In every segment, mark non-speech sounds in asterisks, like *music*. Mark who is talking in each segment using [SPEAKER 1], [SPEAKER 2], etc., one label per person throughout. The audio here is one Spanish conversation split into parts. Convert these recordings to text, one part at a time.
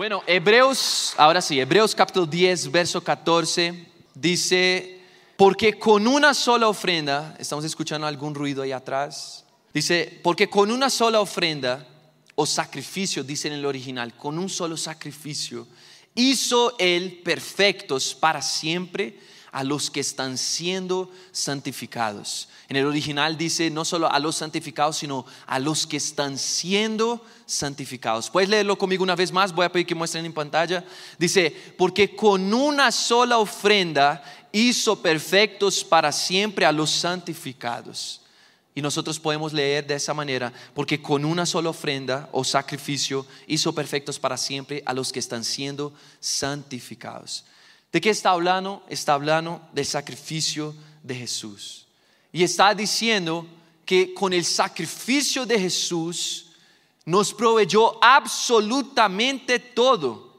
[SPEAKER 1] Bueno, Hebreos, ahora sí, Hebreos capítulo 10, verso 14, dice, porque con una sola ofrenda, estamos escuchando algún ruido ahí atrás, dice, porque con una sola ofrenda o sacrificio, dice en el original, con un solo sacrificio, hizo él perfectos para siempre a los que están siendo santificados. En el original dice no solo a los santificados, sino a los que están siendo santificados. Puedes leerlo conmigo una vez más, voy a pedir que muestren en pantalla. Dice, porque con una sola ofrenda hizo perfectos para siempre a los santificados. Y nosotros podemos leer de esa manera, porque con una sola ofrenda o sacrificio hizo perfectos para siempre a los que están siendo santificados. ¿De qué está hablando? Está hablando del sacrificio de Jesús. Y está diciendo que con el sacrificio de Jesús nos proveyó absolutamente todo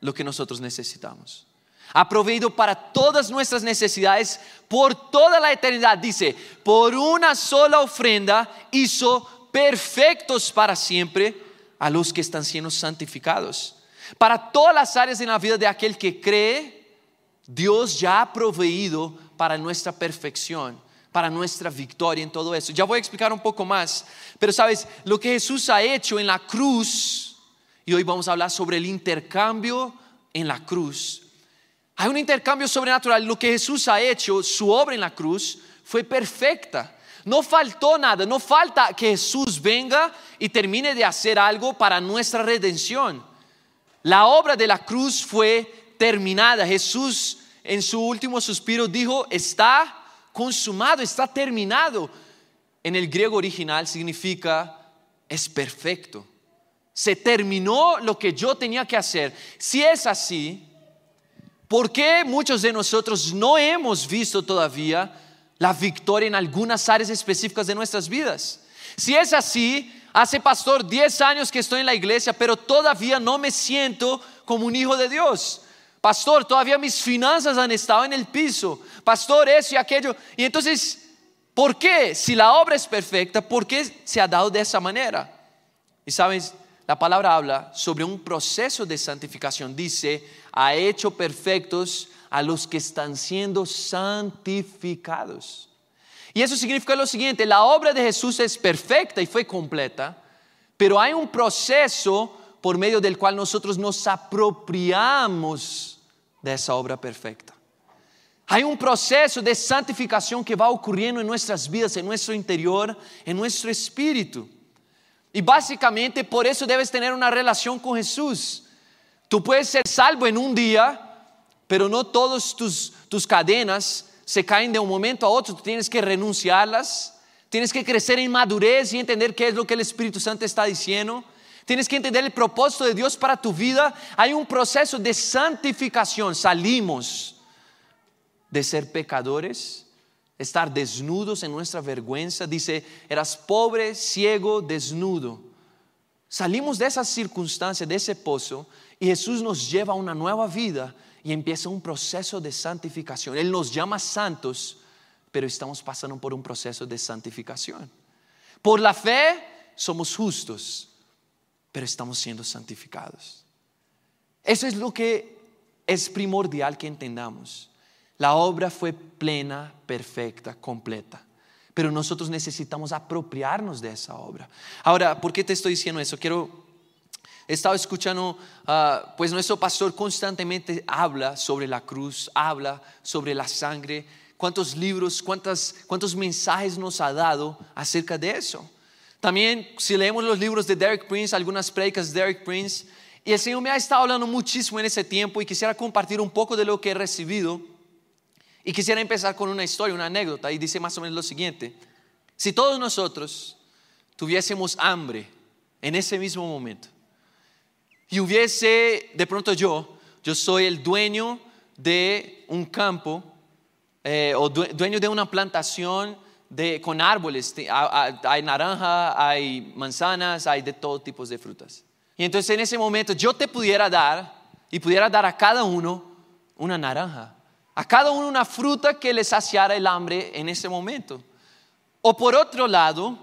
[SPEAKER 1] lo que nosotros necesitamos. Ha proveído para todas nuestras necesidades por toda la eternidad. Dice, por una sola ofrenda hizo perfectos para siempre a los que están siendo santificados. Para todas las áreas en la vida de aquel que cree, Dios ya ha proveído para nuestra perfección, para nuestra victoria en todo eso. Ya voy a explicar un poco más, pero sabes, lo que Jesús ha hecho en la cruz, y hoy vamos a hablar sobre el intercambio en la cruz. Hay un intercambio sobrenatural. Lo que Jesús ha hecho, su obra en la cruz, fue perfecta. No faltó nada, no falta que Jesús venga y termine de hacer algo para nuestra redención. La obra de la cruz fue terminada. Jesús en su último suspiro dijo, está consumado, está terminado. En el griego original significa, es perfecto. Se terminó lo que yo tenía que hacer. Si es así, ¿por qué muchos de nosotros no hemos visto todavía la victoria en algunas áreas específicas de nuestras vidas? Si es así, hace pastor 10 años que estoy en la iglesia, pero todavía no me siento como un hijo de Dios. Pastor, todavía mis finanzas han estado en el piso. Pastor, eso y aquello. Y entonces, ¿por qué? Si la obra es perfecta, ¿por qué se ha dado de esa manera? Y sabes, la palabra habla sobre un proceso de santificación. Dice, ha hecho perfectos a los que están siendo santificados. Y eso significa lo siguiente, la obra de Jesús es perfecta y fue completa, pero hay un proceso por medio del cual nosotros nos apropiamos de esa obra perfecta. Hay un proceso de santificación que va ocurriendo en nuestras vidas, en nuestro interior, en nuestro espíritu. Y básicamente por eso debes tener una relación con Jesús. Tú puedes ser salvo en un día, pero no todas tus, tus cadenas se caen de un momento a otro. Tienes que renunciarlas, tienes que crecer en madurez y entender qué es lo que el Espíritu Santo está diciendo. Tienes que entender el propósito de Dios para tu vida. Hay un proceso de santificación. Salimos de ser pecadores, estar desnudos en nuestra vergüenza. Dice, eras pobre, ciego, desnudo. Salimos de esa circunstancia, de ese pozo, y Jesús nos lleva a una nueva vida y empieza un proceso de santificación. Él nos llama santos, pero estamos pasando por un proceso de santificación. Por la fe somos justos, pero estamos siendo santificados. Eso es lo que es primordial que entendamos. La obra fue plena, perfecta, completa. Pero nosotros necesitamos apropiarnos de esa obra. Ahora, ¿por qué te estoy diciendo eso? Quiero He estado escuchando, ah, pues nuestro pastor constantemente habla sobre la cruz, habla sobre la sangre, cuántos libros, cuántos mensajes nos ha dado acerca de eso. También, si leemos los libros de Derek Prince, algunas predicas de Derek Prince, y el Señor me ha estado hablando muchísimo en ese tiempo y quisiera compartir un poco de lo que he recibido. Y quisiera empezar con una historia, una anécdota, y dice más o menos lo siguiente. Si todos nosotros tuviésemos hambre en ese mismo momento, y hubiese, de pronto yo, yo soy el dueño de un campo, eh, o dueño de una plantación, con árboles, hay naranja, hay manzanas, hay de todo tipo de frutas. Y entonces en ese momento yo te pudiera dar y pudiera dar a cada uno una naranja, a cada uno una fruta que le saciara el hambre en ese momento. O por otro lado,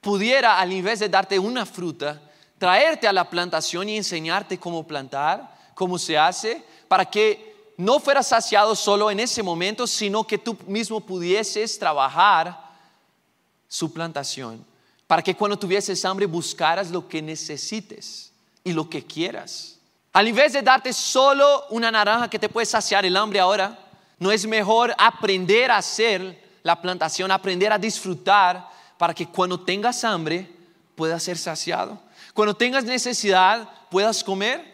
[SPEAKER 1] pudiera, al invés de darte una fruta, traerte a la plantación y enseñarte cómo plantar, cómo se hace, para que no fueras saciado solo en ese momento, sino que tú mismo pudieses trabajar su plantación, para que cuando tuvieses hambre buscaras lo que necesites y lo que quieras. Al invés de darte solo una naranja que te puede saciar el hambre ahora, no es mejor aprender a hacer la plantación, aprender a disfrutar para que cuando tengas hambre puedas ser saciado. Cuando tengas necesidad puedas comer.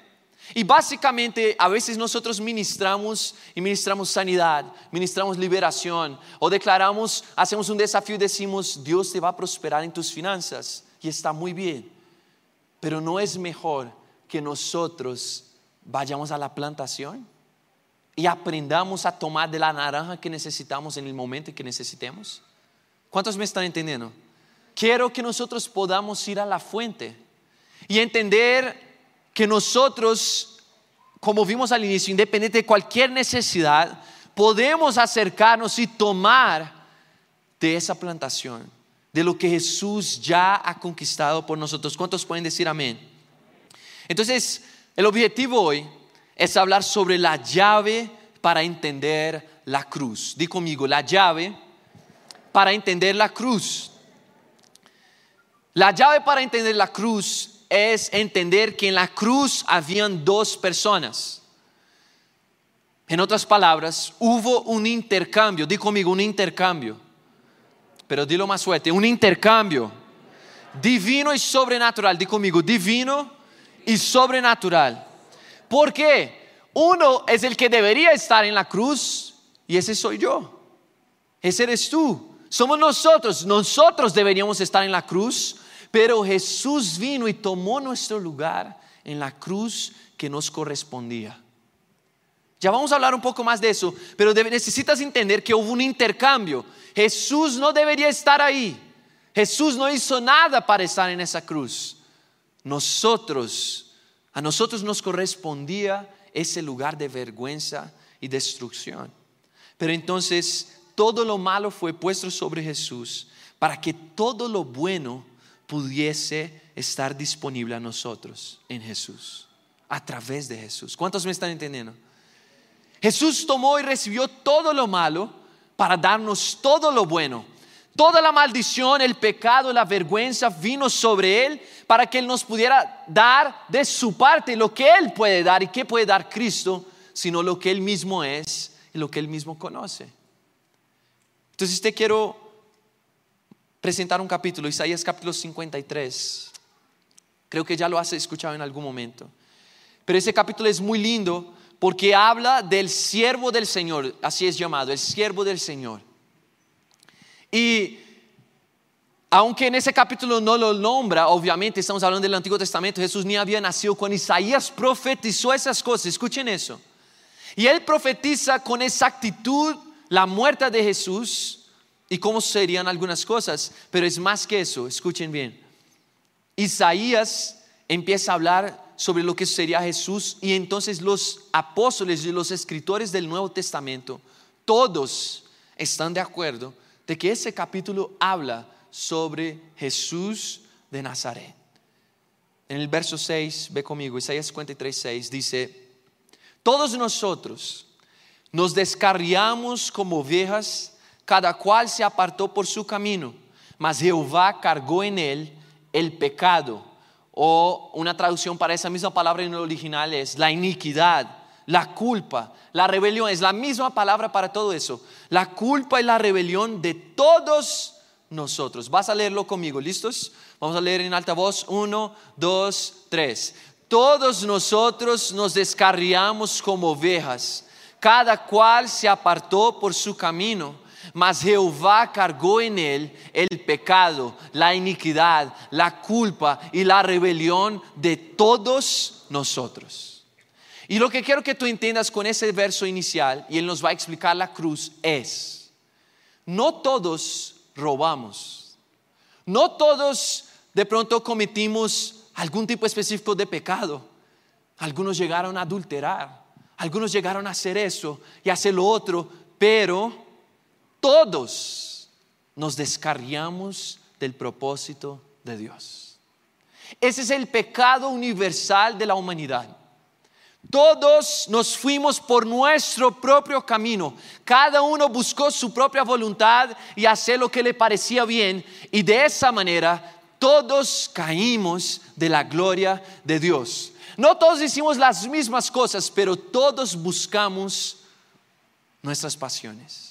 [SPEAKER 1] Y básicamente a veces nosotros ministramos y ministramos sanidad, ministramos liberación o declaramos, hacemos un desafío y decimos, Dios te va a prosperar en tus finanzas y está muy bien. Pero no es mejor que nosotros vayamos a la plantación y aprendamos a tomar de la naranja que necesitamos en el momento que necesitemos. ¿Cuántos me están entendiendo? Quiero que nosotros podamos ir a la fuente y entender que nosotros, como vimos al inicio, independiente de cualquier necesidad, podemos acercarnos y tomar de esa plantación, de lo que Jesús ya ha conquistado por nosotros. ¿Cuántos pueden decir amén? Entonces, el objetivo hoy es hablar sobre la llave para entender la cruz. Di conmigo, la llave para entender la cruz. La llave para entender la cruz es entender que en la cruz habían dos personas. En otras palabras, hubo un intercambio. Di conmigo, un intercambio. Pero dilo más fuerte, un intercambio divino y sobrenatural. Di conmigo, divino y sobrenatural. ¿Por qué? Uno es el que debería estar en la cruz y ese soy yo. Ese eres tú. Somos nosotros. Nosotros deberíamos estar en la cruz, pero Jesús vino y tomó nuestro lugar en la cruz que nos correspondía. Ya vamos a hablar un poco más de eso, pero necesitas entender que hubo un intercambio. Jesús no debería estar ahí. Jesús no hizo nada para estar en esa cruz nosotros, a nosotros nos correspondía ese lugar de vergüenza y destrucción. Pero entonces todo lo malo fue puesto sobre Jesús para que todo lo bueno pudiese estar disponible a nosotros en Jesús, a través de Jesús. ¿Cuántos me están entendiendo? Jesús tomó y recibió todo lo malo para darnos todo lo bueno Toda la maldición, el pecado, la vergüenza vino sobre Él para que Él nos pudiera dar de su parte lo que Él puede dar y qué puede dar Cristo, sino lo que Él mismo es y lo que Él mismo conoce. Entonces te quiero presentar un capítulo, Isaías capítulo 53. Creo que ya lo has escuchado en algún momento. Pero ese capítulo es muy lindo porque habla del siervo del Señor, así es llamado, el siervo del Señor. Y aunque en ese capítulo no lo nombra, obviamente estamos hablando del Antiguo Testamento, Jesús ni había nacido cuando Isaías profetizó esas cosas, escuchen eso. Y él profetiza con exactitud la muerte de Jesús y cómo serían algunas cosas, pero es más que eso, escuchen bien. Isaías empieza a hablar sobre lo que sería Jesús y entonces los apóstoles y los escritores del Nuevo Testamento, todos están de acuerdo de que ese capítulo habla sobre Jesús de Nazaret. En el verso 6, ve conmigo, Isaías 53, 6, dice, todos nosotros nos descarriamos como ovejas, cada cual se apartó por su camino, mas Jehová cargó en él el pecado. O una traducción para esa misma palabra en el original es la iniquidad la culpa, la rebelión, es la misma palabra para todo eso. La culpa y la rebelión de todos nosotros. Vas a leerlo conmigo, ¿listos? Vamos a leer en alta voz. Uno, dos, tres. Todos nosotros nos descarriamos como ovejas, cada cual se apartó por su camino, mas Jehová cargó en él el pecado, la iniquidad, la culpa y la rebelión de todos nosotros. Y lo que quiero que tú entiendas con ese verso inicial, y él nos va a explicar la cruz, es, no todos robamos, no todos de pronto cometimos algún tipo específico de pecado, algunos llegaron a adulterar, algunos llegaron a hacer eso y hacer lo otro, pero todos nos descarriamos del propósito de Dios. Ese es el pecado universal de la humanidad. Todos nos fuimos por nuestro propio camino. Cada uno buscó su propia voluntad y hacer lo que le parecía bien. Y de esa manera todos caímos de la gloria de Dios. No todos hicimos las mismas cosas, pero todos buscamos nuestras pasiones.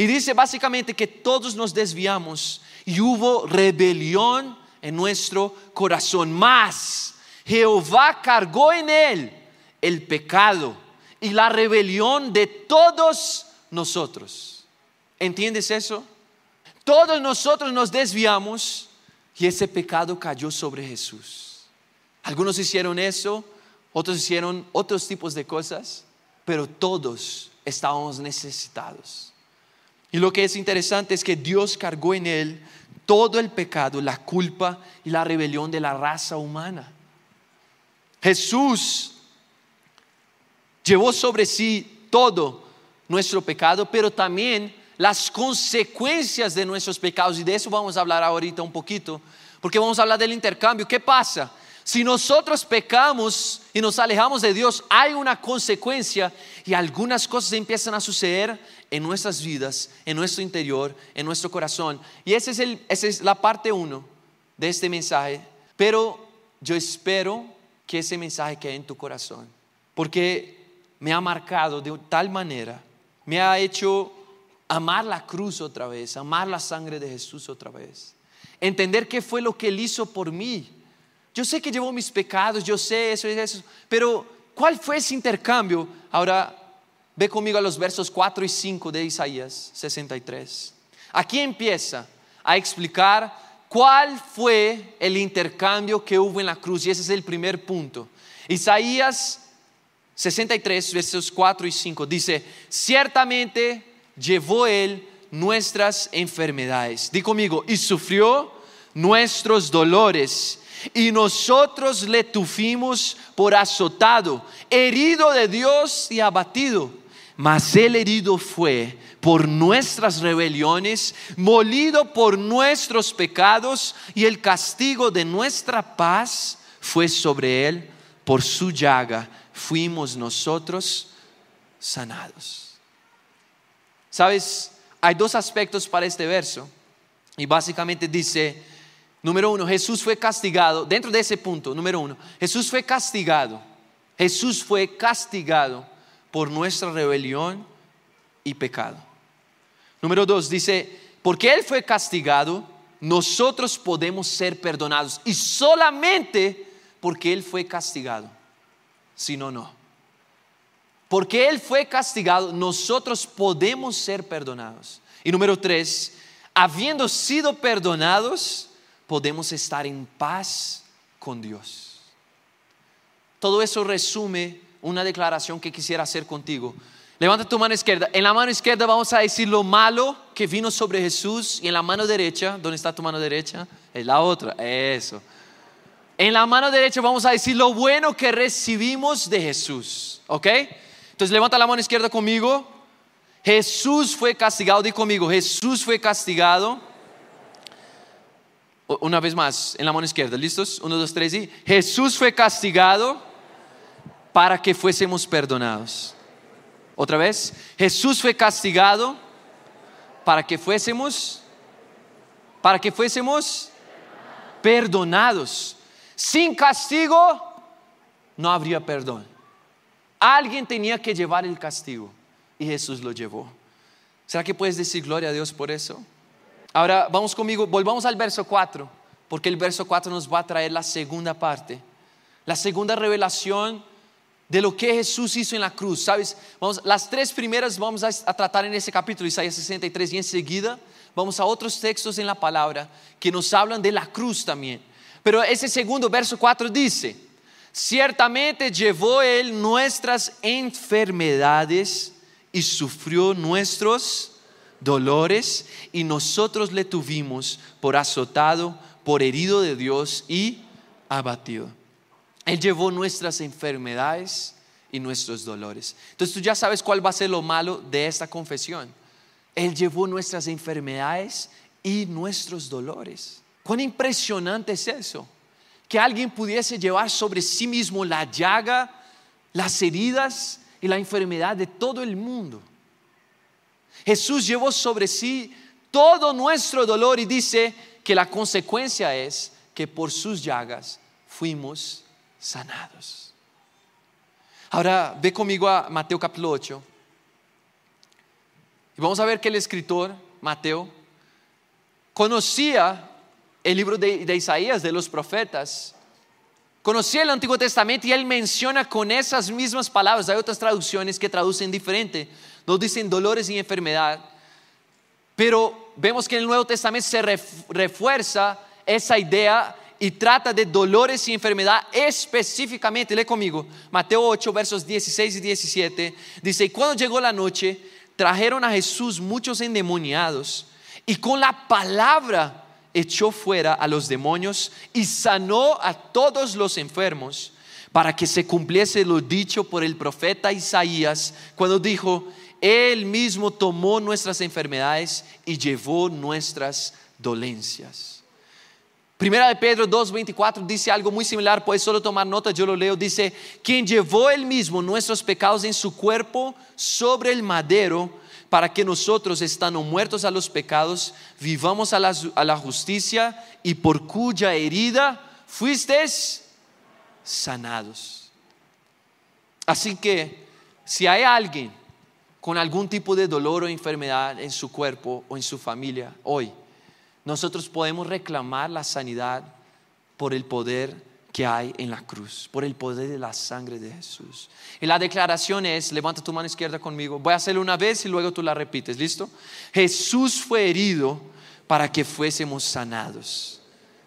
[SPEAKER 1] Y dice básicamente que todos nos desviamos y hubo rebelión en nuestro corazón. Más, Jehová cargó en él el pecado y la rebelión de todos nosotros. ¿Entiendes eso? Todos nosotros nos desviamos y ese pecado cayó sobre Jesús. Algunos hicieron eso, otros hicieron otros tipos de cosas, pero todos estábamos necesitados. Y lo que es interesante es que Dios cargó en él todo el pecado, la culpa y la rebelión de la raza humana. Jesús llevó sobre sí todo nuestro pecado, pero también las consecuencias de nuestros pecados. Y de eso vamos a hablar ahorita un poquito, porque vamos a hablar del intercambio. ¿Qué pasa? Si nosotros pecamos y nos alejamos de Dios, hay una consecuencia y algunas cosas empiezan a suceder en nuestras vidas, en nuestro interior, en nuestro corazón. Y esa es, esa es la parte uno de este mensaje. Pero yo espero que ese mensaje quede en tu corazón. Porque me ha marcado de tal manera, me ha hecho amar la cruz otra vez, amar la sangre de Jesús otra vez. Entender qué fue lo que Él hizo por mí yo sé que llevó mis pecados, yo sé eso y eso, pero ¿cuál fue ese intercambio? Ahora ve conmigo a los versos 4 y 5 de Isaías 63. Aquí empieza a explicar cuál fue el intercambio que hubo en la cruz y ese es el primer punto. Isaías 63, versos 4 y 5 dice, ciertamente llevó él nuestras enfermedades. Di conmigo, y sufrió nuestros dolores y nosotros le tuvimos por azotado, herido de Dios y abatido. Mas el herido fue por nuestras rebeliones, molido por nuestros pecados, y el castigo de nuestra paz fue sobre él. Por su llaga fuimos nosotros sanados. Sabes, hay dos aspectos para este verso. Y básicamente dice, Número uno, Jesús fue castigado. Dentro de ese punto, número uno, Jesús fue castigado. Jesús fue castigado por nuestra rebelión y pecado. Número dos, dice, porque Él fue castigado, nosotros podemos ser perdonados. Y solamente porque Él fue castigado. Si no, no. Porque Él fue castigado, nosotros podemos ser perdonados. Y número tres, habiendo sido perdonados, podemos estar en paz con Dios. Todo eso resume una declaración que quisiera hacer contigo. Levanta tu mano izquierda. En la mano izquierda vamos a decir lo malo que vino sobre Jesús y en la mano derecha, ¿dónde está tu mano derecha? Es la otra, eso. En la mano derecha vamos a decir lo bueno que recibimos de Jesús, ¿ok? Entonces levanta la mano izquierda conmigo. Jesús fue castigado, di conmigo, Jesús fue castigado una vez más, en la mano izquierda, ¿listos? Uno, dos, tres y Jesús fue castigado para que fuésemos perdonados. Otra vez, Jesús fue castigado para que fuésemos, para que fuésemos perdonados. Sin castigo no habría perdón. Alguien tenía que llevar el castigo y Jesús lo llevó. ¿Será que puedes decir gloria a Dios por eso? Ahora vamos conmigo, volvamos al verso 4, porque el verso 4 nos va a traer la segunda parte, la segunda revelación de lo que Jesús hizo en la cruz. ¿Sabes? Vamos, las tres primeras vamos a, tratar en ese capítulo, Isaías 63, y enseguida vamos a otros textos en la palabra que nos hablan de la cruz también. Pero ese segundo verso 4 dice, ciertamente llevó Él nuestras enfermedades y sufrió nuestros dolores y nosotros le tuvimos por azotado, por herido de Dios y abatido. Él llevó nuestras enfermedades y nuestros dolores. Entonces tú ya sabes cuál va a ser lo malo de esta confesión. Él llevó nuestras enfermedades y nuestros dolores. Cuán impresionante es eso. que alguien pudiese llevar sobre sí mismo la llaga, las heridas y la enfermedad de todo el mundo. Jesús llevó sobre sí todo nuestro dolor y dice que la consecuencia es que por sus llagas fuimos sanados. Ahora ve conmigo a Mateo capítulo 8. Y vamos a ver que el escritor, Mateo, conocía el libro de, Isaías, de los profetas. Conocía el Antiguo Testamento y él menciona con esas mismas palabras. Hay otras traducciones que traducen diferente. No dicen dolores y enfermedad. Pero vemos que en el Nuevo Testamento se refuerza esa idea y trata de dolores y enfermedad específicamente. Lee conmigo, Mateo 8, versos 16 y 17. Dice, y cuando llegó la noche, trajeron a Jesús muchos endemoniados y con la palabra echó fuera a los demonios y sanó a todos los enfermos para que se cumpliese lo dicho por el profeta Isaías cuando dijo, Él mismo tomó nuestras enfermedades y llevó nuestras dolencias. Primera de Pedro 2.24 dice algo muy similar, puedes solo tomar nota, yo lo leo, dice, quien llevó él mismo nuestros pecados en su cuerpo sobre el madero, para que nosotros, estando muertos a los pecados, vivamos a la, a la justicia y por cuya herida fuisteis sanados. Así que si hay alguien con algún tipo de dolor o enfermedad en su cuerpo o en su familia hoy, nosotros podemos reclamar la sanidad por el poder que hay en la cruz, por el poder de la sangre de Jesús. Y la declaración es, levanta tu mano izquierda conmigo, voy a hacerlo una vez y luego tú la repites, ¿listo? Jesús fue herido para que fuésemos sanados.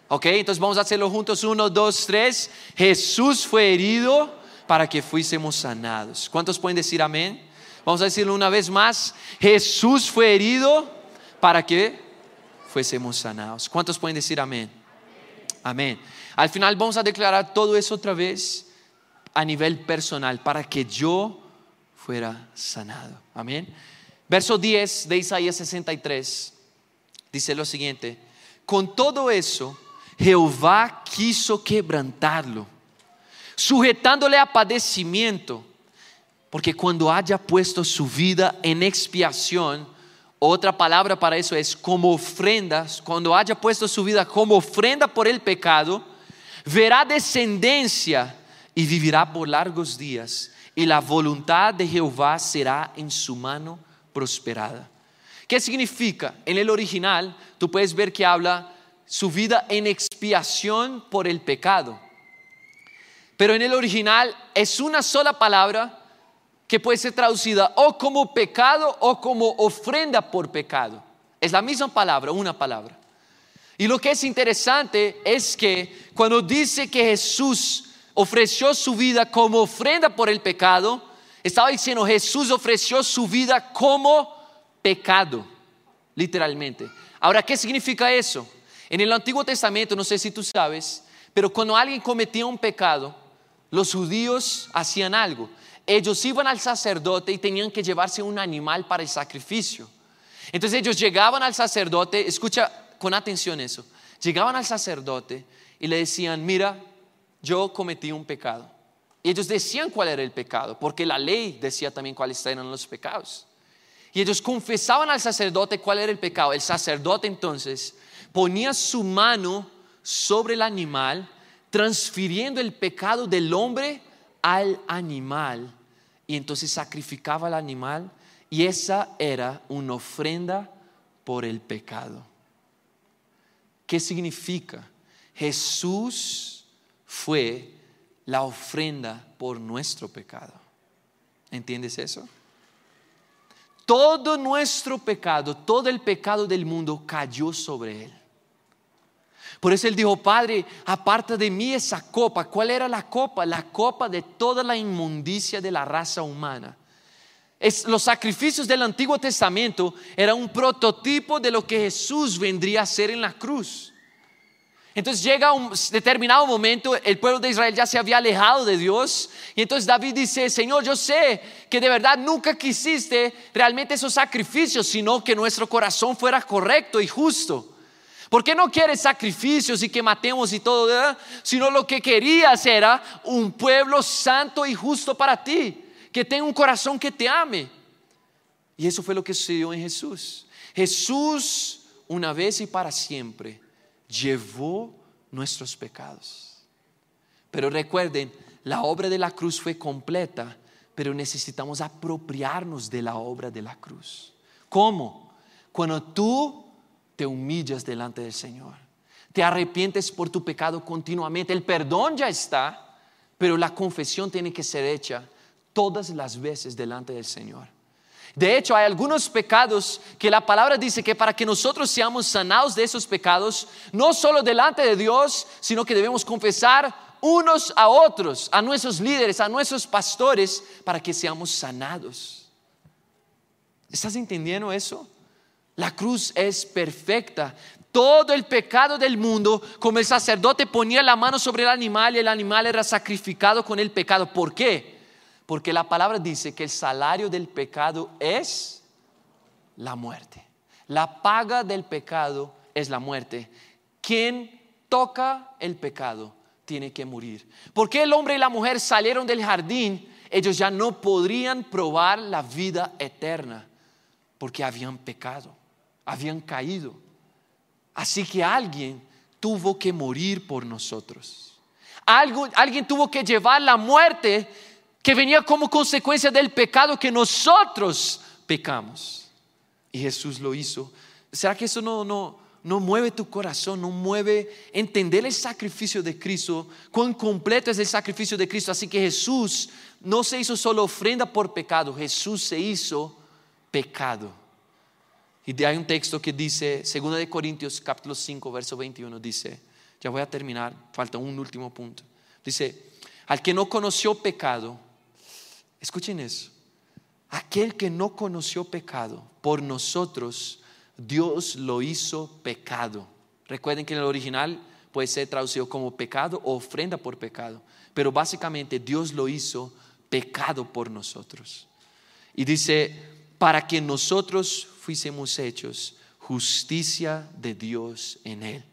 [SPEAKER 1] ¿Ok? Entonces vamos a hacerlo juntos, uno, dos, tres. Jesús fue herido para que fuésemos sanados. ¿Cuántos pueden decir amén? Vamos a decirlo una vez más. Jesús fue herido para que fuésemos sanados. ¿Cuántos pueden decir amén? Amén. Al final vamos a declarar todo eso otra vez a nivel personal para que yo fuera sanado. Amén. Verso 10 de Isaías 63 dice lo siguiente, con todo eso Jehová quiso quebrantarlo, sujetándole a padecimiento, porque cuando haya puesto su vida en expiación, otra palabra para eso es como ofrendas. Cuando haya puesto su vida como ofrenda por el pecado, verá descendencia y vivirá por largos días. Y la voluntad de Jehová será en su mano prosperada. ¿Qué significa? En el original tú puedes ver que habla su vida en expiación por el pecado. Pero en el original es una sola palabra que puede ser traducida o como pecado o como ofrenda por pecado. Es la misma palabra, una palabra. Y lo que es interesante es que cuando dice que Jesús ofreció su vida como ofrenda por el pecado, estaba diciendo Jesús ofreció su vida como pecado, literalmente. Ahora, ¿qué significa eso? En el Antiguo Testamento, no sé si tú sabes, pero cuando alguien cometía un pecado, los judíos hacían algo ellos iban al sacerdote y tenían que llevarse un animal para el sacrificio. Entonces ellos llegaban al sacerdote, escucha con atención eso, llegaban al sacerdote y le decían, mira, yo cometí un pecado. Y ellos decían cuál era el pecado, porque la ley decía también cuáles eran los pecados. Y ellos confesaban al sacerdote cuál era el pecado. El sacerdote entonces ponía su mano sobre el animal, transfiriendo el pecado del hombre al animal y entonces sacrificaba al animal y esa era una ofrenda por el pecado. ¿Qué significa? Jesús fue la ofrenda por nuestro pecado. ¿Entiendes eso? Todo nuestro pecado, todo el pecado del mundo cayó sobre él. Por eso él dijo, Padre, aparta de mí esa copa. ¿Cuál era la copa? La copa de toda la inmundicia de la raza humana. los sacrificios del Antiguo Testamento eran un prototipo de lo que Jesús vendría a hacer en la cruz. Entonces llega un determinado momento, el pueblo de Israel ya se había alejado de Dios y entonces David dice, Señor, yo sé que de verdad nunca quisiste realmente esos sacrificios, sino que nuestro corazón fuera correcto y justo. ¿Por qué no quiere sacrificios y que matemos y todo? ¿verdad? Sino lo que querías era un pueblo santo y justo para ti, que tenga un corazón que te ame. Y eso fue lo que sucedió en Jesús. Jesús, una vez y para siempre, llevó nuestros pecados. Pero recuerden, la obra de la cruz fue completa, pero necesitamos apropiarnos de la obra de la cruz. ¿Cómo? Cuando tú te humillas delante del Señor, te arrepientes por tu pecado continuamente, el perdón ya está, pero la confesión tiene que ser hecha todas las veces delante del Señor. De hecho, hay algunos pecados que la palabra dice que para que nosotros seamos sanados de esos pecados, no solo delante de Dios, sino que debemos confesar unos a otros, a nuestros líderes, a nuestros pastores, para que seamos sanados. ¿Estás entendiendo eso? La cruz es perfecta. Todo el pecado del mundo, como el sacerdote ponía la mano sobre el animal y el animal era sacrificado con el pecado. ¿Por qué? Porque la palabra dice que el salario del pecado es la muerte. La paga del pecado es la muerte. Quien toca el pecado tiene que morir. Porque el hombre y la mujer salieron del jardín? Ellos ya no podrían probar la vida eterna porque habían pecado, habían caído. Así que alguien tuvo que morir por nosotros. alguien tuvo que llevar la muerte que venía como consecuencia del pecado que nosotros pecamos. Y Jesús lo hizo. ¿Será que eso no, no, no mueve tu corazón, no mueve entender el sacrificio de Cristo, cuán completo es el sacrificio de Cristo? Así que Jesús no se hizo solo ofrenda por pecado, Jesús se hizo pecado. Y hay un texto que dice, 2 de Corintios capítulo 5, verso 21, dice, ya voy a terminar, falta un último punto. Dice, al que no conoció pecado, Escuchen eso. Aquel que no conoció pecado, por nosotros Dios lo hizo pecado. Recuerden que en el original puede ser traducido como pecado o ofrenda por pecado. Pero básicamente Dios lo hizo pecado por nosotros. Y dice, para que nosotros fuésemos hechos justicia de Dios en Él.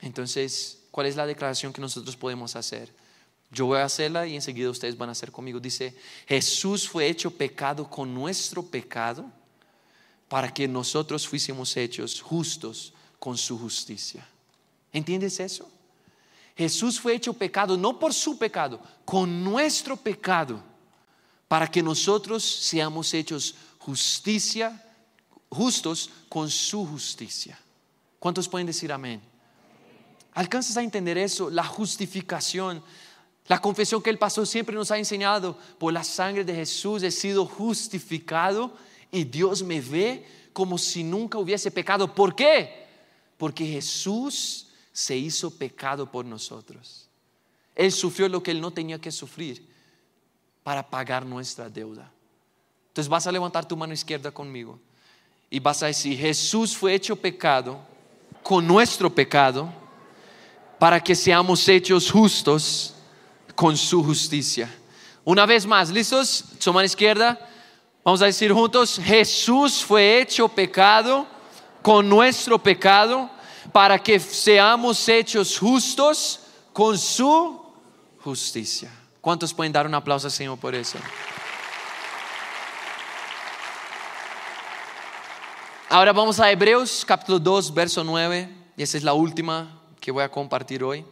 [SPEAKER 1] Entonces, ¿cuál es la declaración que nosotros podemos hacer? Yo voy a hacerla y enseguida ustedes van a hacer conmigo. Dice, Jesús fue hecho pecado con nuestro pecado para que nosotros fuésemos hechos justos con su justicia. ¿Entiendes eso? Jesús fue hecho pecado no por su pecado, con nuestro pecado, para que nosotros seamos hechos justicia, justos con su justicia. ¿Cuántos pueden decir amén? ¿Alcanzas a entender eso? La justificación la confesión que el pastor siempre nos ha enseñado, por la sangre de Jesús he sido justificado y Dios me ve como si nunca hubiese pecado. ¿Por qué? Porque Jesús se hizo pecado por nosotros. Él sufrió lo que él no tenía que sufrir para pagar nuestra deuda. Entonces vas a levantar tu mano izquierda conmigo y vas a decir, Jesús fue hecho pecado con nuestro pecado para que seamos hechos justos con su justicia. Una vez más, ¿listos? Su mano izquierda. Vamos a decir juntos, Jesús fue hecho pecado con nuestro pecado para que seamos hechos justos con su justicia. ¿Cuántos pueden dar un aplauso al Señor por eso? Ahora vamos a Hebreos capítulo 2, verso 9, y esa es la última que voy a compartir hoy.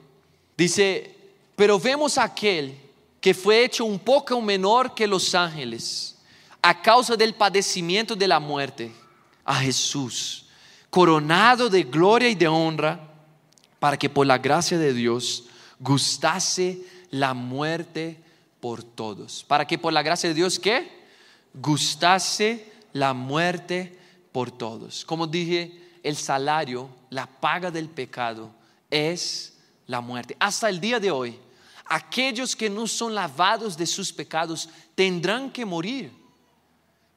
[SPEAKER 1] Dice, pero vemos aquel que fue hecho un poco menor que los ángeles a causa del padecimiento de la muerte, a Jesús, coronado de gloria y de honra, para que por la gracia de Dios gustase la muerte por todos. Para que por la gracia de Dios, ¿qué? Gustase la muerte por todos. Como dije, el salario, la paga del pecado es la muerte. Hasta el día de hoy, aquellos que no son lavados de sus pecados tendrán que morir,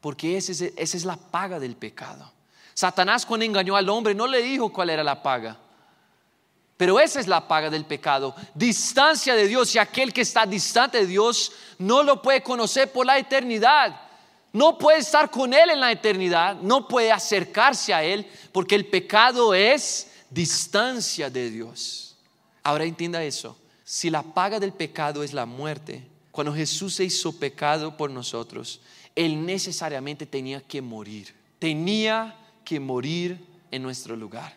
[SPEAKER 1] porque esa es, la paga del pecado. Satanás cuando engañó al hombre no le dijo cuál era la paga. Pero esa es la paga del pecado. Distancia de Dios y aquel que está distante de Dios no lo puede conocer por la eternidad. no puede estar con Él en la eternidad, no puede acercarse a Él, porque el pecado es distancia de Dios. Ahora entienda eso, si la paga del pecado es la muerte, cuando Jesús se hizo pecado por nosotros, Él necesariamente tenía que morir, tenía que morir en nuestro lugar,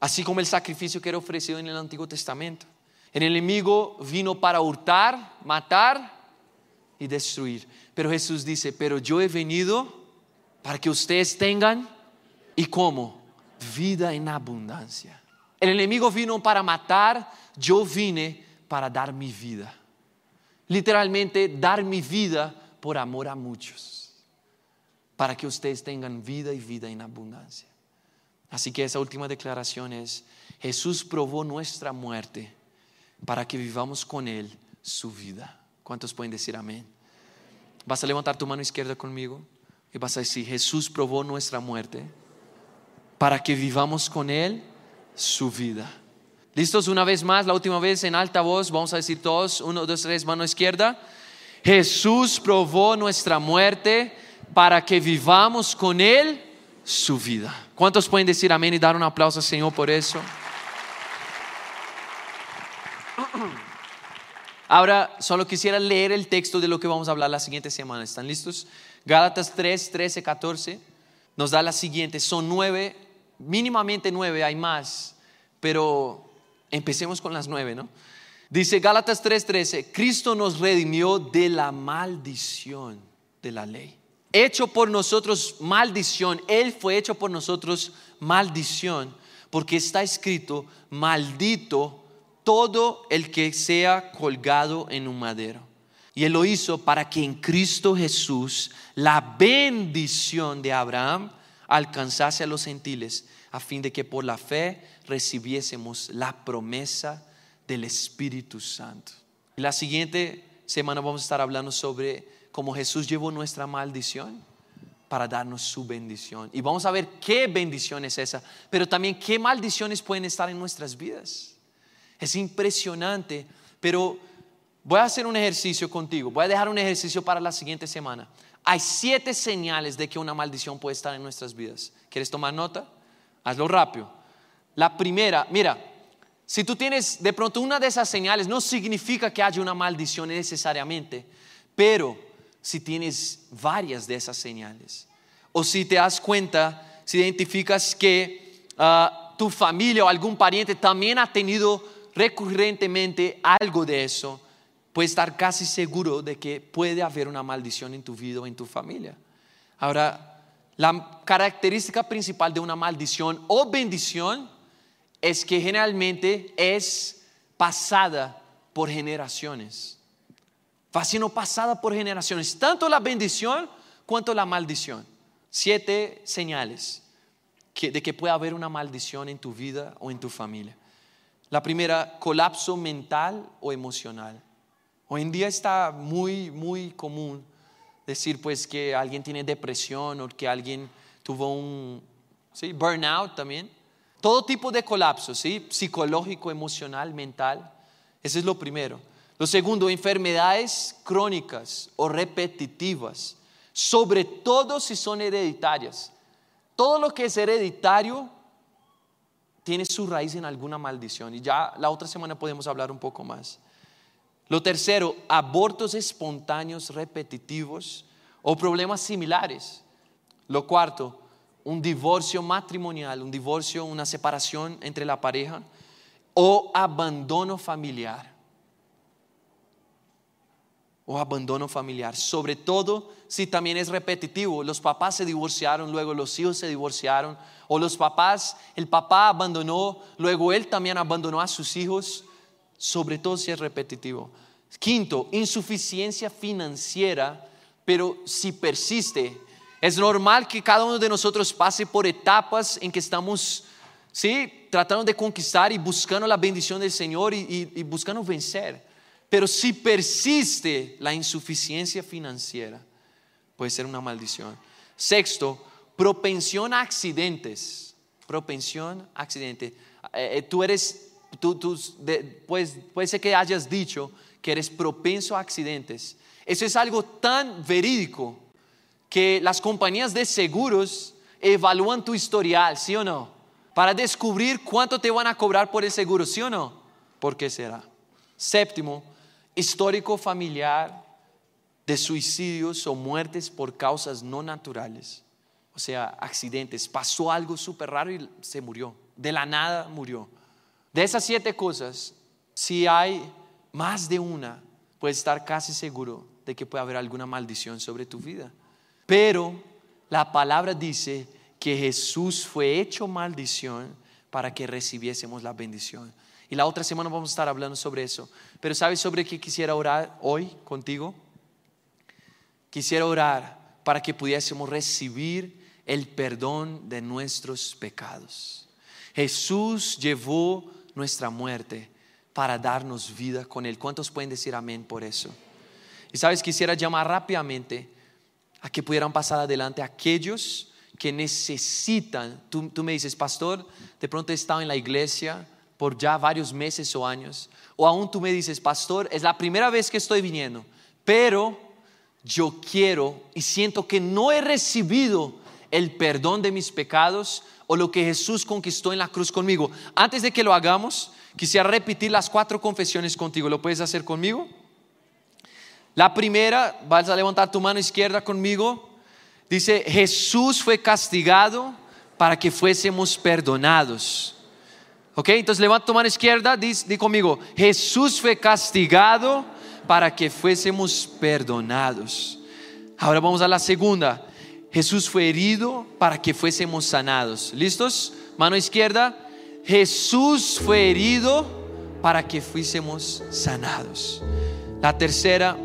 [SPEAKER 1] así como el sacrificio que era ofrecido en el Antiguo Testamento. El enemigo vino para hurtar, matar y destruir. Pero Jesús dice, pero yo he venido para que ustedes tengan, ¿y cómo? Vida en abundancia. El enemigo vino para matar, yo vine para dar mi vida. Literalmente, dar mi vida por amor a muchos. Para que ustedes tengan vida y vida en abundancia. Así que esa última declaración es, Jesús probó nuestra muerte para que vivamos con Él su vida. ¿Cuántos pueden decir amén? Vas a levantar tu mano izquierda conmigo y vas a decir, Jesús probó nuestra muerte para que vivamos con Él su vida. ¿Listos? Una vez más, la última vez en alta voz, vamos a decir todos, uno, dos, tres, mano izquierda. Jesús probó nuestra muerte para que vivamos con Él su vida. ¿Cuántos pueden decir amén y dar un aplauso al Señor por eso? *clears throat* Ahora solo quisiera leer el texto de lo que vamos a hablar la siguiente semana. ¿Están listos? Gálatas 3, 13, 14 nos da la siguiente. Son nueve, mínimamente nueve, hay más, pero empecemos con las nueve, ¿no? Dice Gálatas 3, 13, Cristo nos redimió de la maldición de la ley. Hecho por nosotros maldición, Él fue hecho por nosotros maldición, porque está escrito, maldito todo el que sea colgado en un madero. Y Él lo hizo para que en Cristo Jesús la bendición de Abraham alcanzase a los gentiles, a fin de que por la fe recibiésemos la promesa del Espíritu Santo. La siguiente semana vamos a estar hablando sobre cómo Jesús llevó nuestra maldición para darnos su bendición. Y vamos a ver qué bendición es esa, pero también qué maldiciones pueden estar en nuestras vidas. Es impresionante, pero voy a hacer un ejercicio contigo. Voy a dejar un ejercicio para la siguiente semana. Hay siete señales de que una maldición puede estar en nuestras vidas. ¿Quieres tomar nota? Hazlo rápido. La primera, mira, si tú tienes de pronto una de esas señales, no significa que haya una maldición necesariamente, pero si tienes varias de esas señales, o si te das cuenta, si identificas que ah, tu familia o algún pariente también ha tenido recurrentemente algo de eso, puedes estar casi seguro de que puede haber una maldición en tu vida o en tu familia. Ahora, la característica principal de una maldición o bendición es que generalmente es pasada por generaciones. Va siendo pasada por generaciones, tanto la bendición cuanto la maldición. Siete señales de que puede haber una maldición en tu vida o en tu familia. La primera, colapso mental o emocional. Hoy en día está muy, muy común decir pues que alguien tiene depresión o que alguien tuvo un burnout también. Todo tipo de colapso, ¿sí? psicológico, emocional, mental. Ese es lo primero. Lo segundo, enfermedades crónicas o repetitivas, sobre todo si son hereditarias. Todo lo que es hereditario tiene su raíz en alguna maldición. Y ya la otra semana podemos hablar un poco más. Lo tercero, abortos espontáneos repetitivos o problemas similares. Lo cuarto, un divorcio matrimonial, un divorcio, una separación entre la pareja o abandono familiar o abandono familiar, sobre todo si también es repetitivo. Los papás se divorciaron, luego los hijos se divorciaron, o los papás, el papá abandonó, luego él también abandonó a sus hijos, sobre todo si es repetitivo. Quinto, insuficiencia financiera, pero si persiste. Es normal que cada uno de nosotros pase por etapas en que estamos, sí, tratando de conquistar y buscando la bendición del Señor y, y buscando vencer. Pero si persiste la insuficiencia financiera, puede ser una maldición. Sexto, propensión a accidentes. Propensión a accidentes. Eh, eh, tú eres, tú, pues, puede ser que hayas dicho que eres propenso a accidentes. Eso es algo tan verídico que las compañías de seguros evalúan tu historial, ¿sí o no? Para descubrir cuánto te van a cobrar por el seguro, ¿sí o no? ¿Por qué será? Séptimo, histórico familiar de suicidios o muertes por causas no naturales, o sea, accidentes. Pasó algo súper raro y se murió. De la nada murió. De esas siete cosas, si hay más de una, puedes estar casi seguro de que puede haber alguna maldición sobre tu vida. Pero la palabra dice que Jesús fue hecho maldición para que recibiésemos la bendición. Y la otra semana vamos a estar hablando sobre eso. Pero ¿sabes sobre qué quisiera orar hoy contigo? Quisiera orar para que pudiésemos recibir el perdón de nuestros pecados. Jesús llevó nuestra muerte para darnos vida con Él. ¿Cuántos pueden decir amén por eso? Y sabes, quisiera llamar rápidamente a que pudieran pasar adelante aquellos que necesitan. Tú, me dices, pastor, de pronto he estado en la iglesia por ya varios meses o años. O aún tú me dices, pastor, es la primera vez que estoy viniendo, pero yo quiero y siento que no he recibido el perdón de mis pecados o lo que Jesús conquistó en la cruz conmigo. Antes de que lo hagamos, quisiera repetir las cuatro confesiones contigo. ¿Lo puedes hacer conmigo? La primera, vas a levantar tu mano izquierda conmigo. Dice, Jesús fue castigado para que fuésemos perdonados. ¿Ok? Entonces levanta tu mano izquierda, di, di conmigo, Jesús fue castigado para que fuésemos perdonados. Ahora vamos a la segunda. Jesús fue herido para que fuésemos sanados. ¿Listos? Mano izquierda. Jesús fue herido para que fuésemos sanados. La tercera,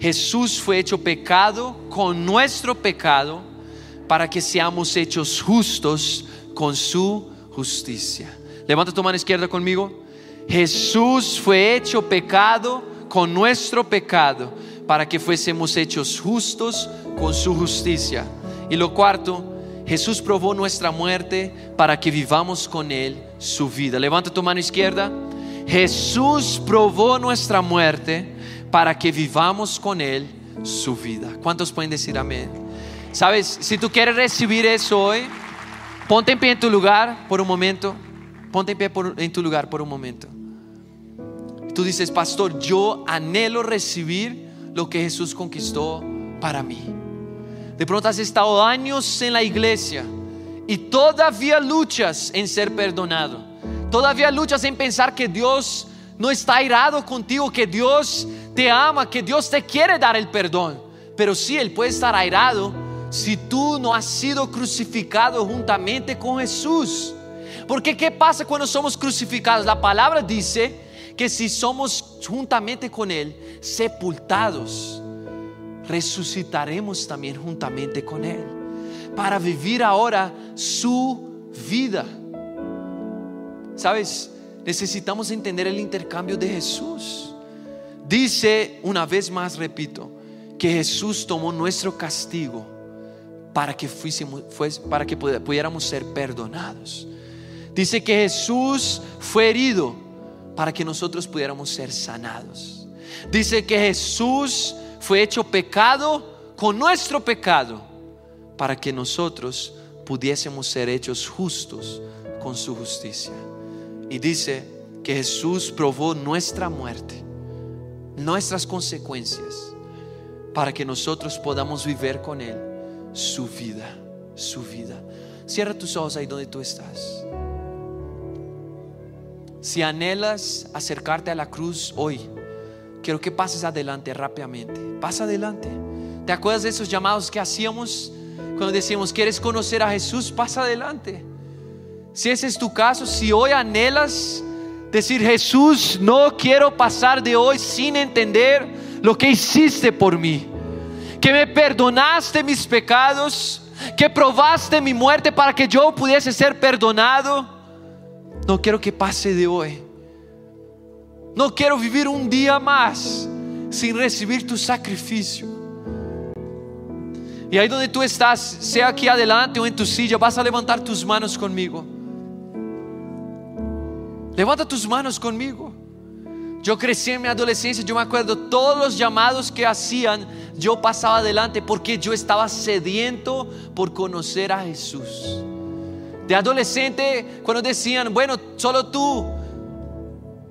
[SPEAKER 1] Jesús fue hecho pecado con nuestro pecado para que seamos hechos justos con su justicia. Levanta tu mano izquierda conmigo. Jesús fue hecho pecado con nuestro pecado para que fuésemos hechos justos con su justicia. Y lo cuarto, Jesús probó nuestra muerte para que vivamos con Él su vida. Levanta tu mano izquierda. Jesús probó nuestra muerte para que vivamos con Él su vida. ¿Cuántos pueden decir amén? Sabes, si tú quieres recibir eso hoy, ponte en pie en tu lugar por un momento. Ponte en pie en tu lugar por un momento. Tú dices, pastor, yo anhelo recibir lo que Jesús conquistó para mí. De pronto has estado años en la iglesia y todavía luchas en ser perdonado. Todavía luchas en pensar que Dios no está airado contigo, que Dios te ama, que Dios te quiere dar el perdón. Pero sí, Él puede estar airado si tú no has sido crucificado juntamente con Jesús. Porque ¿qué pasa cuando somos crucificados? La palabra dice que si somos juntamente con Él sepultados, resucitaremos también juntamente con Él para vivir ahora su vida. ¿Sabes? necesitamos entender el intercambio de Jesús. Dice una vez más, repito, que Jesús tomó nuestro castigo para que, fuésemos, para que pudiéramos ser perdonados. Dice que Jesús fue herido para que nosotros pudiéramos ser sanados. Dice que Jesús fue hecho pecado con nuestro pecado para que nosotros pudiésemos ser hechos justos con su justicia. Y dice que Jesús probó nuestra muerte, nuestras consecuencias, para que nosotros podamos vivir con Él su vida, su vida. Cierra tus ojos ahí donde tú estás. Si anhelas acercarte a la cruz hoy, quiero que pases adelante rápidamente. Pasa adelante. ¿Te acuerdas de esos llamados que hacíamos cuando decíamos, ¿quieres conocer a Jesús? Pasa adelante. Si ese es tu caso, si hoy anhelas decir, Jesús, no quiero pasar de hoy sin entender lo que hiciste por mí, que me perdonaste mis pecados, que probaste mi muerte para que yo pudiese ser perdonado, no quiero que pase de hoy. No quiero vivir un día más sin recibir tu sacrificio. Y ahí donde tú estás, sea aquí adelante o en tu silla, vas a levantar tus manos conmigo. Levanta tus manos conmigo. Yo crecí en mi adolescencia, yo me acuerdo todos los llamados que hacían, yo pasaba adelante porque yo estaba sediento por conocer a Jesús. De adolescente, cuando decían, bueno, solo tú,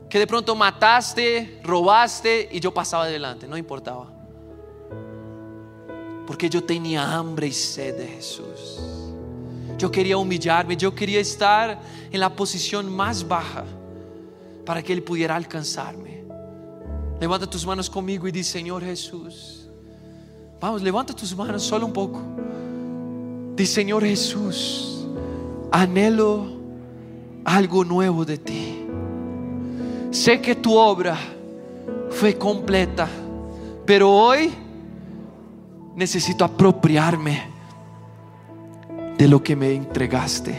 [SPEAKER 1] que de pronto mataste, robaste y yo pasaba adelante, no importaba. Porque yo tenía hambre y sed de Jesús. Yo quería humillarme, yo quería estar en la posición más baja para que Él pudiera alcanzarme. Levanta tus manos conmigo y dice, Señor Jesús, vamos, levanta tus manos solo un poco. Dice, Señor Jesús, anhelo algo nuevo de ti. Sé que tu obra fue completa, pero hoy necesito apropiarme de lo que me entregaste,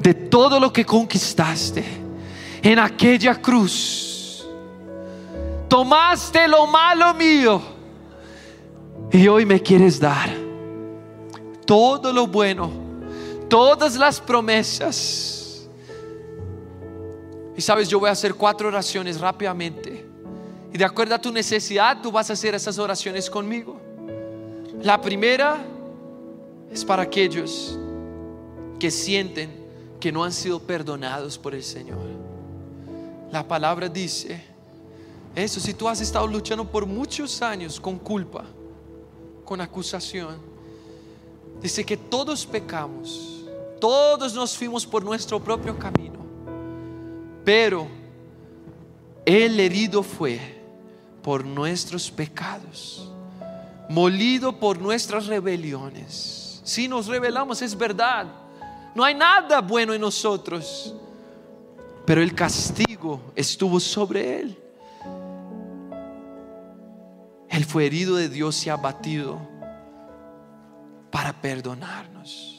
[SPEAKER 1] de todo lo que conquistaste en aquella cruz. Tomaste lo malo mío y hoy me quieres dar todo lo bueno, todas las promesas y sabes, yo voy a hacer cuatro oraciones rápidamente. Y de acuerdo a tu necesidad, tú vas a hacer esas oraciones conmigo. La primera es para aquellos que sienten que no han sido perdonados por el Señor. La palabra dice, eso, si tú has estado luchando por muchos años con culpa, con acusación, dice que todos pecamos, todos nos fuimos por nuestro propio camino. Pero el herido fue por nuestros pecados, molido por nuestras rebeliones. Si nos rebelamos es verdad, no hay nada bueno en nosotros, pero el castigo estuvo sobre él. Él fue herido de Dios y abatido para perdonarnos.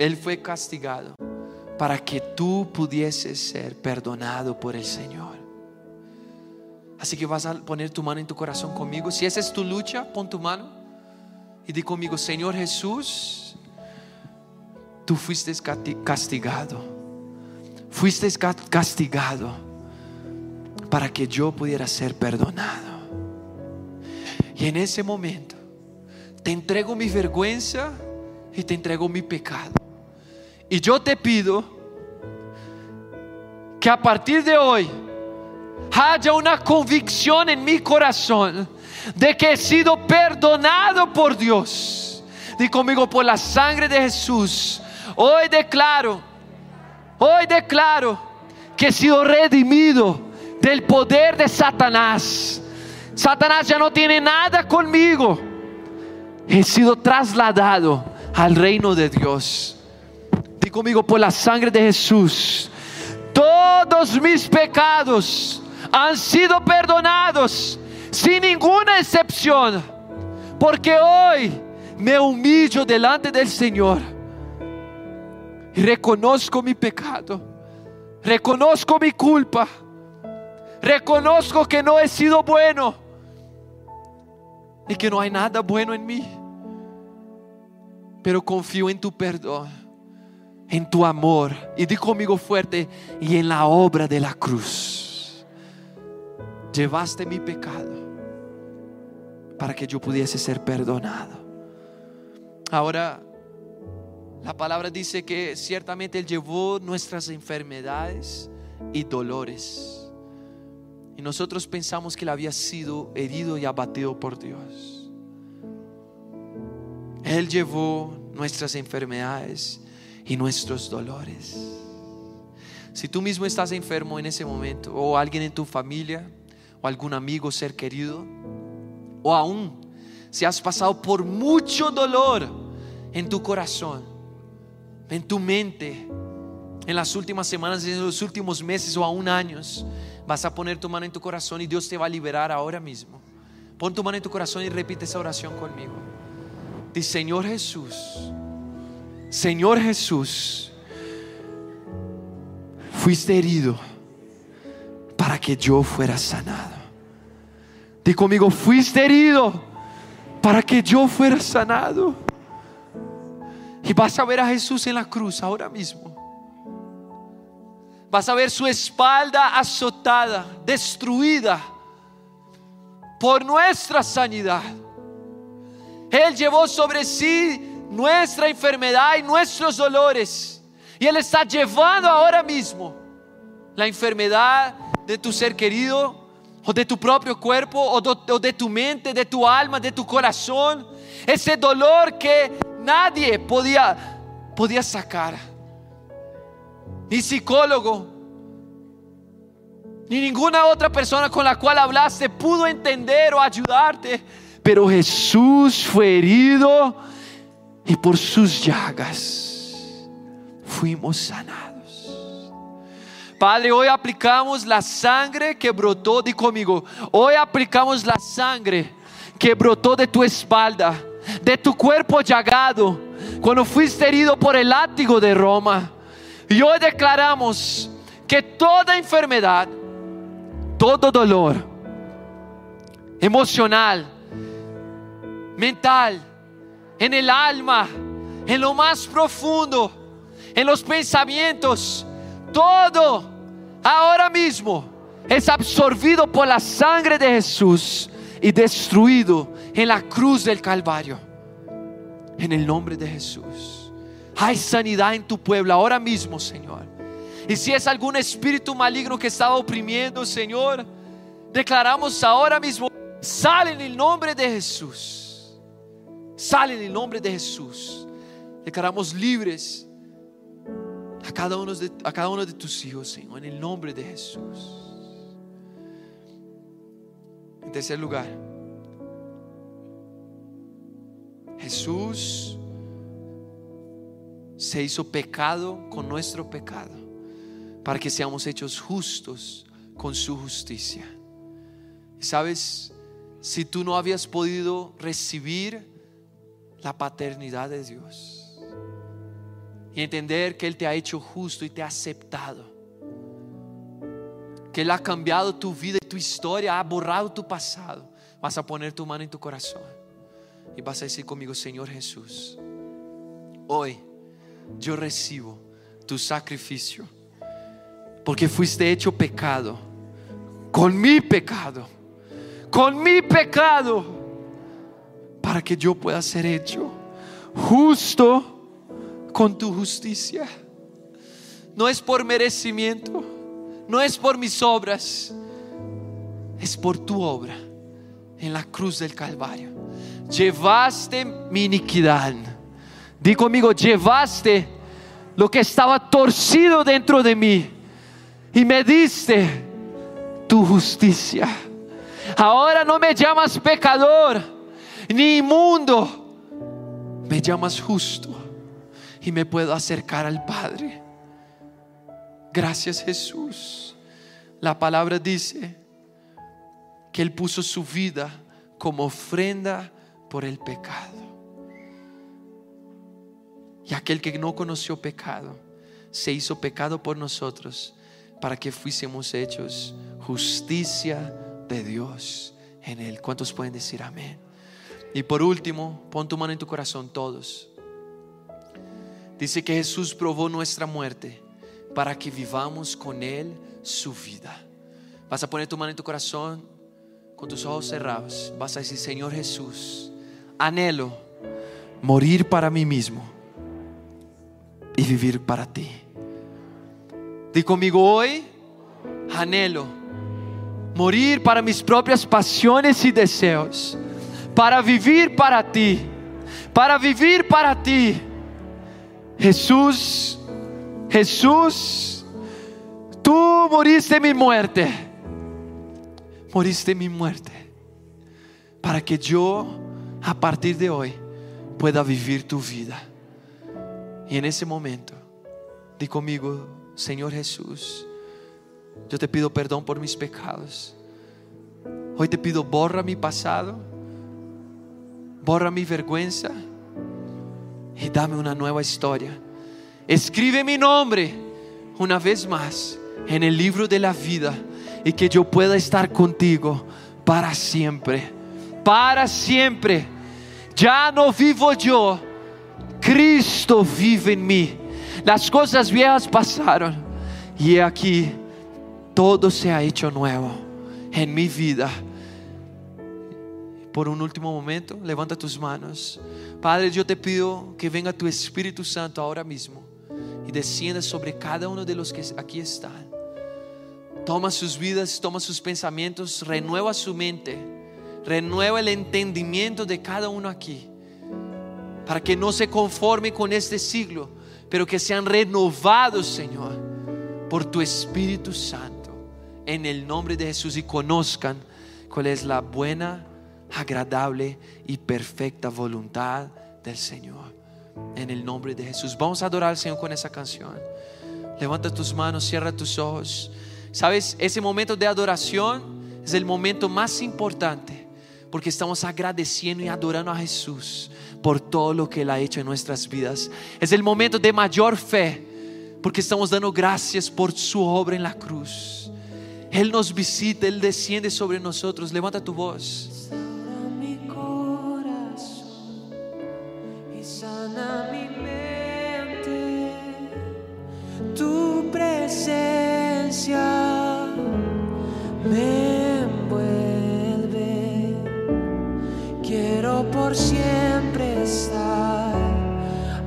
[SPEAKER 1] Él fue castigado para que tú pudieses ser perdonado por el Señor. Así que vas a poner tu mano en tu corazón conmigo. Si esa es tu lucha, pon tu mano y di conmigo, Señor Jesús, tú fuiste castigado. Fuiste castigado para que yo pudiera ser perdonado. Y en ese momento te entrego mi vergüenza y te entrego mi pecado. Y yo te pido que a partir de hoy haya una convicción en mi corazón de que he sido perdonado por Dios. Di conmigo por la sangre de Jesús. Hoy declaro, hoy declaro que he sido redimido del poder de Satanás. Satanás ya no tiene nada conmigo. He sido trasladado al reino de Dios conmigo por la sangre de Jesús. Todos mis pecados han sido perdonados sin ninguna excepción. Porque hoy me humillo delante del Señor y reconozco mi pecado. Reconozco mi culpa. Reconozco que no he sido bueno y que no hay nada bueno en mí. Pero confío en tu perdón en tu amor. Y di conmigo fuerte, y en la obra de la cruz. Llevaste mi pecado para que yo pudiese ser perdonado. Ahora, la palabra dice que ciertamente Él llevó nuestras enfermedades y dolores. Y nosotros pensamos que Él había sido herido y abatido por Dios. Él llevó nuestras enfermedades y nuestros dolores. Si tú mismo estás enfermo en ese momento, o alguien en tu familia, o algún amigo, ser querido, o aún si has pasado por mucho dolor en tu corazón, en tu mente, en las últimas semanas, en los últimos meses o aún años, vas a poner tu mano en tu corazón y Dios te va a liberar ahora mismo. Pon tu mano en tu corazón y repite esa oración conmigo. Dice, Señor Jesús, Señor Jesús, fuiste herido para que yo fuera sanado. Di conmigo, fuiste herido para que yo fuera sanado. Y vas a ver a Jesús en la cruz ahora mismo. Vas a ver su espalda azotada, destruida por nuestra sanidad. Él llevó sobre sí nuestra enfermedad y nuestros dolores. Y Él está llevando ahora mismo la enfermedad de tu ser querido, o de tu propio cuerpo, o de, tu mente, de tu alma, de tu corazón. Ese dolor que nadie podía, podía sacar. Ni psicólogo, ni ninguna otra persona con la cual hablaste pudo entender o ayudarte. Pero Jesús fue herido y por sus llagas fuimos sanados. Padre, hoy aplicamos la sangre que brotó, di conmigo, hoy aplicamos la sangre que brotó de tu espalda, de tu cuerpo llagado, cuando fuiste herido por el látigo de Roma. Y hoy declaramos que toda enfermedad, todo dolor emocional, mental, en el alma, en lo más profundo, en los pensamientos, todo ahora mismo es absorbido por la sangre de Jesús y destruido en la cruz del Calvario. En el nombre de Jesús. Hay sanidad en tu pueblo ahora mismo, Señor. Y si es algún espíritu maligno que estaba oprimiendo, Señor, declaramos ahora mismo, sale en el nombre de Jesús. Sale en el nombre de Jesús. Declaramos libres a cada uno de, a cada uno de tus hijos, Señor, en el nombre de Jesús. En tercer lugar, Jesús se hizo pecado con nuestro pecado para que seamos hechos justos con su justicia. Sabes, si tú no habías podido recibir la paternidad de Dios, y entender que Él te ha hecho justo y te ha aceptado. Que Él ha cambiado tu vida y tu historia, ha borrado tu pasado. Vas a poner tu mano en tu corazón y vas a decir conmigo, Señor Jesús, hoy yo recibo tu sacrificio porque fuiste hecho pecado con mi pecado, con mi pecado, para que yo pueda ser hecho justo con tu justicia. No es por merecimiento, no es por mis obras, es por tu obra en la cruz del Calvario. Llevaste mi iniquidad. Di conmigo, llevaste lo que estaba torcido dentro de mí y me diste tu justicia. Ahora no me llamas pecador ni inmundo, me llamas justo y me puedo acercar al Padre. Gracias Jesús. La palabra dice que Él puso su vida como ofrenda por el pecado. Y aquel que no conoció pecado, se hizo pecado por nosotros para que fuésemos hechos justicia de Dios en Él. ¿Cuántos pueden decir amén? Y por último, pon tu mano en tu corazón todos. Dice que Jesús probó nuestra muerte para que vivamos con Él su vida. Vas a poner tu mano en tu corazón con tus ojos cerrados. Vas a decir, Señor Jesús, anhelo morir para mí mismo y vivir para ti. Di conmigo hoy, anhelo morir para mis propias pasiones y deseos, para vivir para ti, para vivir para ti Jesús, Jesús, tú moriste mi muerte, moriste mi muerte, para que yo a partir de hoy pueda vivir tu vida. Y en ese momento, di conmigo, Señor Jesús, yo te pido perdón por mis pecados. Hoy te pido, borra mi pasado, borra mi vergüenza y dame una nueva historia. Escribe mi nombre una vez más en el libro de la vida y que yo pueda estar contigo para siempre. Para siempre. Ya no vivo yo, Cristo vive en mí. Las cosas viejas pasaron Y aquí, todo se ha hecho nuevo en mi vida. Por un último momento, levanta tus manos. Padre, yo te pido que venga tu Espíritu Santo ahora mismo y descienda sobre cada uno de los que aquí están. Toma sus vidas, toma sus pensamientos, renueva su mente, renueva el entendimiento de cada uno aquí, para que no se conforme con este siglo, pero que sean renovados, Señor, por tu Espíritu Santo, en el nombre de Jesús y conozcan cuál es la buena, agradable y perfecta voluntad del Señor. En el nombre de Jesús. Vamos a adorar al Señor con esa canción. Levanta tus manos, cierra tus ojos. Sabes, ese momento de adoración es el momento más importante porque estamos agradeciendo y adorando a Jesús por todo lo que Él ha hecho en nuestras vidas. Es el momento de mayor fe porque estamos dando gracias por su obra en la cruz. Él nos visita, Él desciende sobre nosotros. Levanta tu voz.
[SPEAKER 2] Mi mente. Tu presencia me envuelve. Quiero por siempre estar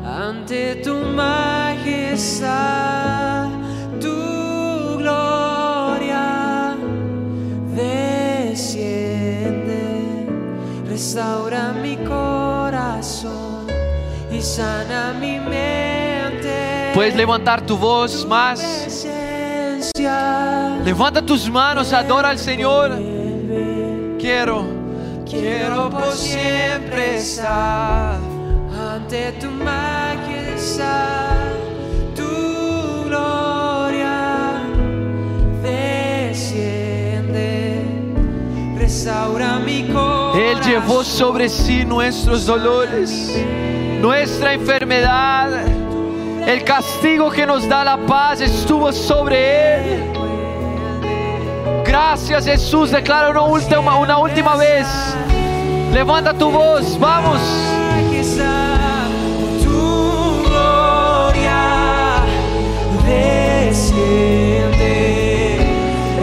[SPEAKER 2] ante tu majestad. Tu gloria desciende, restaura sana mi mente.
[SPEAKER 1] Puedes levantar tu voz más. Levanta tus manos, adora al Señor. Quiero,
[SPEAKER 2] quiero por siempre estar ante tu majestad, tu gloria desciende, restaura mi corazón.
[SPEAKER 1] Él llevó sobre sí nuestros dolores, nuestra enfermedad. El castigo que nos da la paz estuvo sobre Él. Gracias Jesús, declara una última, vez. Levanta tu voz, vamos.
[SPEAKER 2] tu gloria desciende,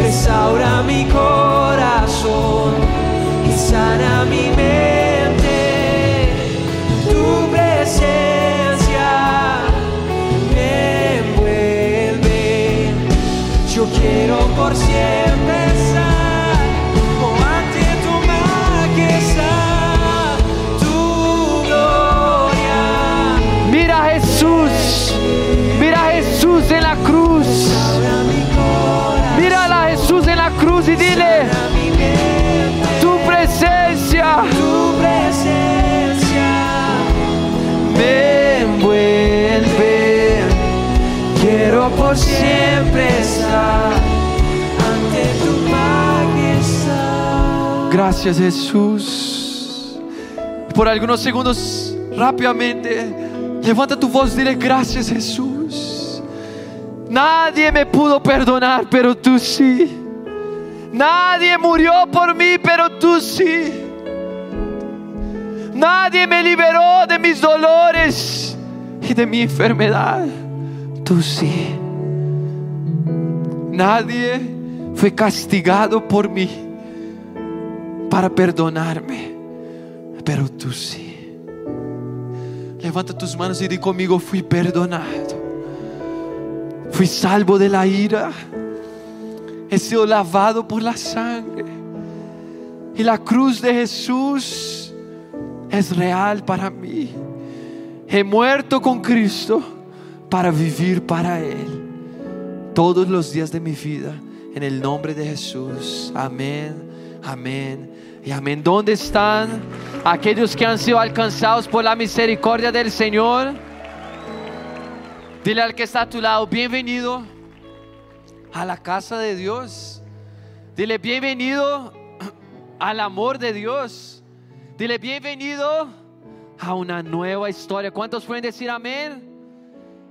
[SPEAKER 2] restaura mi corazón y sana mi mente.
[SPEAKER 1] Cruz y dile, tu presencia
[SPEAKER 2] tu presencia.
[SPEAKER 1] me envuelve.
[SPEAKER 2] Quiero por siempre estar ante tu majestad.
[SPEAKER 1] Gracias Jesús. Por algunos segundos, rápidamente, levanta tu voz, dile gracias Jesús. Nadie me pudo perdonar, pero tú sí. Nadie murió por mí, pero tú sí. Nadie me liberó de mis dolores y de mi enfermedad. Tú sí. Nadie fue castigado por mí para perdonarme, pero tú sí. Levanta tus manos y di conmigo, fui perdonado. Fui salvo de la ira. He sido lavado por la sangre. Y la cruz de Jesús es real para mí. He muerto con Cristo para vivir para Él todos los días de mi vida. En el nombre de Jesús. Amén, amén y amén. ¿Dónde están aquellos que han sido alcanzados por la misericordia del Señor? Dile al que está a tu lado, bienvenido a la casa de Dios. Dile, bienvenido *clears throat* al amor de Dios. Dile, bienvenido a una nueva historia. ¿Cuántos pueden decir amén?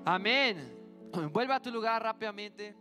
[SPEAKER 1] Amén. *clears throat* Vuelve a tu lugar rápidamente.